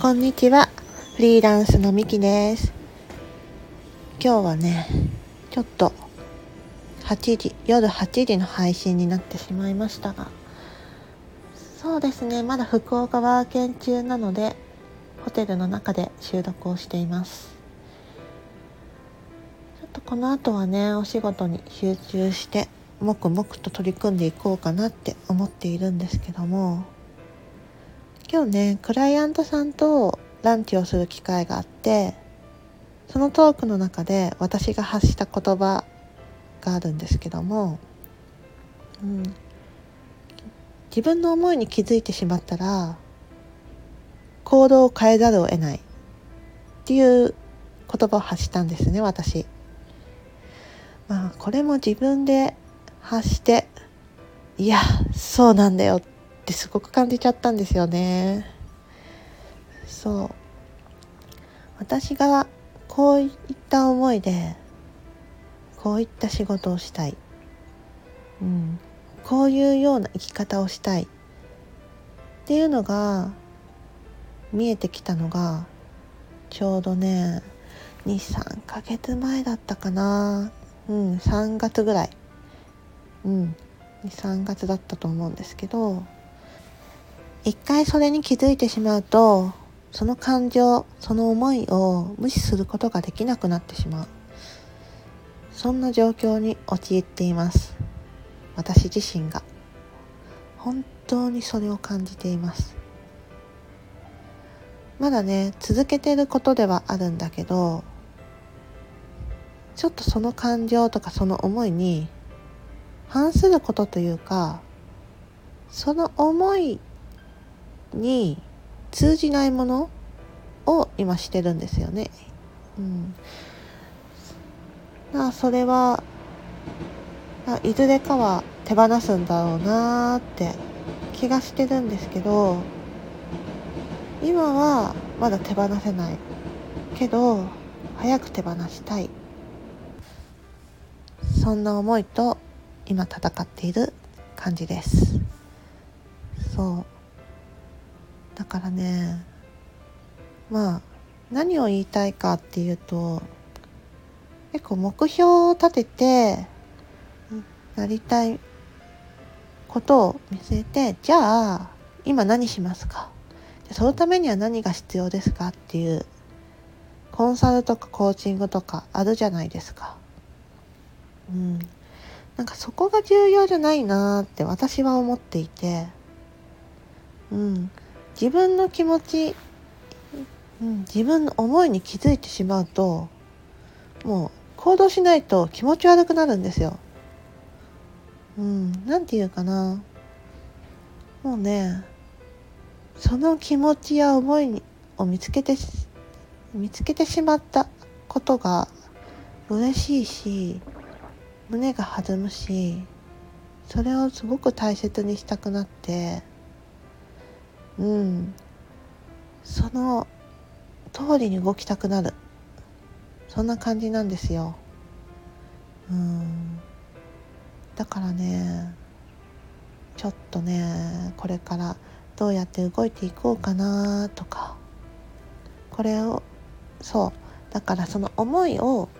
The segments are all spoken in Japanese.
こんにちは。フリーランスのみきです。今日はねちょっと8時夜8時の配信になってしまいましたが。そうですねまだ福岡ワーケン中なのでホテルの中で収録をしています。ちょっとこの後はねお仕事に集中して黙々と取り組んでいこうかなって思っているんですけども。今日ねクライアントさんとランチをする機会があってそのトークの中で私が発した言葉があるんですけども、うん、自分の思いに気づいてしまったら行動を変えざるを得ないっていう言葉を発したんですね私。まあこれも自分で発していやそうなんだよっってすごく感じちゃったんですよね。そう。私がこういった思いでこういった仕事をしたい、うん、こういうような生き方をしたい。っていうのが見えてきたのがちょうどね23ヶ月前だったかな。うん3月ぐらい。うん23月だったと思うんですけど一回それに気づいてしまうとその感情その思いを無視することができなくなってしまう。そんな状況に陥っています。私自身が。本当にそれを感じています。まだね続けてることではあるんだけどちょっとその感情とかその思いに反することというかその思いに通じないものを今してるんですよね。うん、だそれはいずれかは手放すんだろうなって気がしてるんですけど今はまだ手放せないけど早く手放したい。そんな思いと今戦っている感じです。そう。だからねまあ何を言いたいかっていうと結構目標を立ててなりたいことを見据えてじゃあ今何しますか？そのためには何が必要ですかっていうコンサルとかコーチングとかあるじゃないですか。うん。なんかそこが重要じゃないなって私は思っていて、うん。自分の気持ち、うん、自分の思いに気づいてしまうともう行動しないと気持ち悪くなるんですよ。うん、なんていうかな。もうね、その気持ちや思いにを見つけて、見つけてしまったことが嬉しいし、胸が弾むし、それをすごく大切にしたくなって、うん。その通りに動きたくなる。そんな感じなんですよ。うん。だからねちょっとねこれからどうやって動いていこうかなとか。これをそう。だからその思いを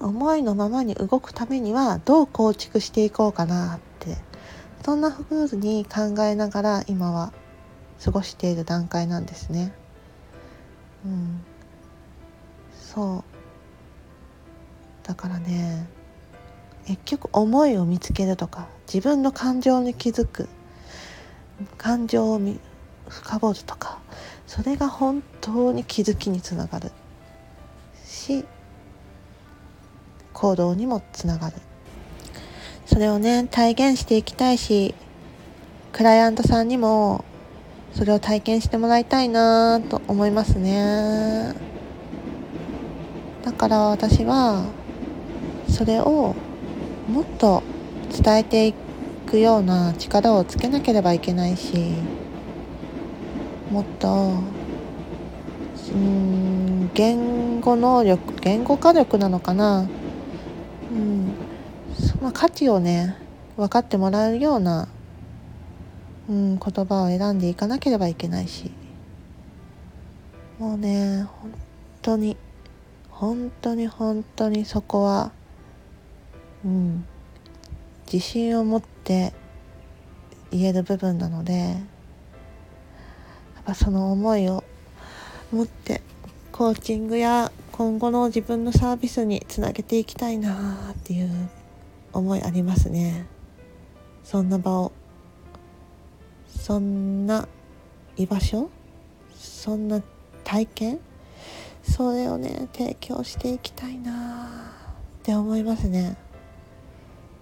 思いのままに動くためにはどう構築していこうかなってそんな風に考えながら今は過ごしている段階なんですね。うん、そう。だからね結局思いを見つけるとか自分の感情に気づく感情を深掘るとかそれが本当に気づきにつながるし行動にもつながる。それをね体現していきたいしクライアントさんにもそれを体験してもらいたいなと思いますね。だから私はそれをもっと伝えていくような力をつけなければいけないしもっとうん言語能力言語化力なのかな。まあ、価値をね分かってもらえるような、うん、言葉を選んでいかなければいけないし。もうね本当に本当に本当にそこはうん自信を持って言える部分なのでやっぱその思いを持ってコーチングや今後の自分のサービスにつなげていきたいなっていう思いありますね。そんな場をそんな居場所そんな体験それをね提供していきたいなって思いますね。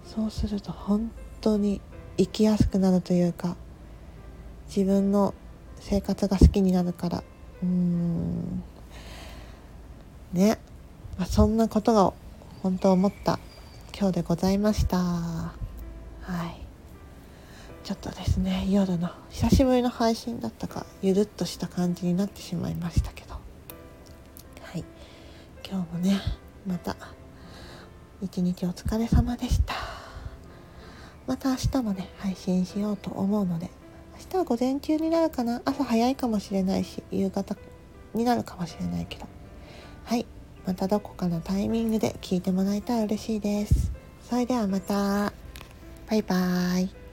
そうすると本当に生きやすくなるというか自分の生活が好きになるからうーん。ね、まあ、そんなことが本当思った今日でございました。はい。ちょっとですね夜の久しぶりの配信だったかゆるっとした感じになってしまいましたけど。はい。今日もねまた一日お疲れ様でした。また明日もね配信しようと思うので明日は午前中になるかな。朝早いかもしれないし夕方になるかもしれないけど。はい。またどこかのタイミングで聞いてもらえたら嬉しいです。それではまた。バイバーイ。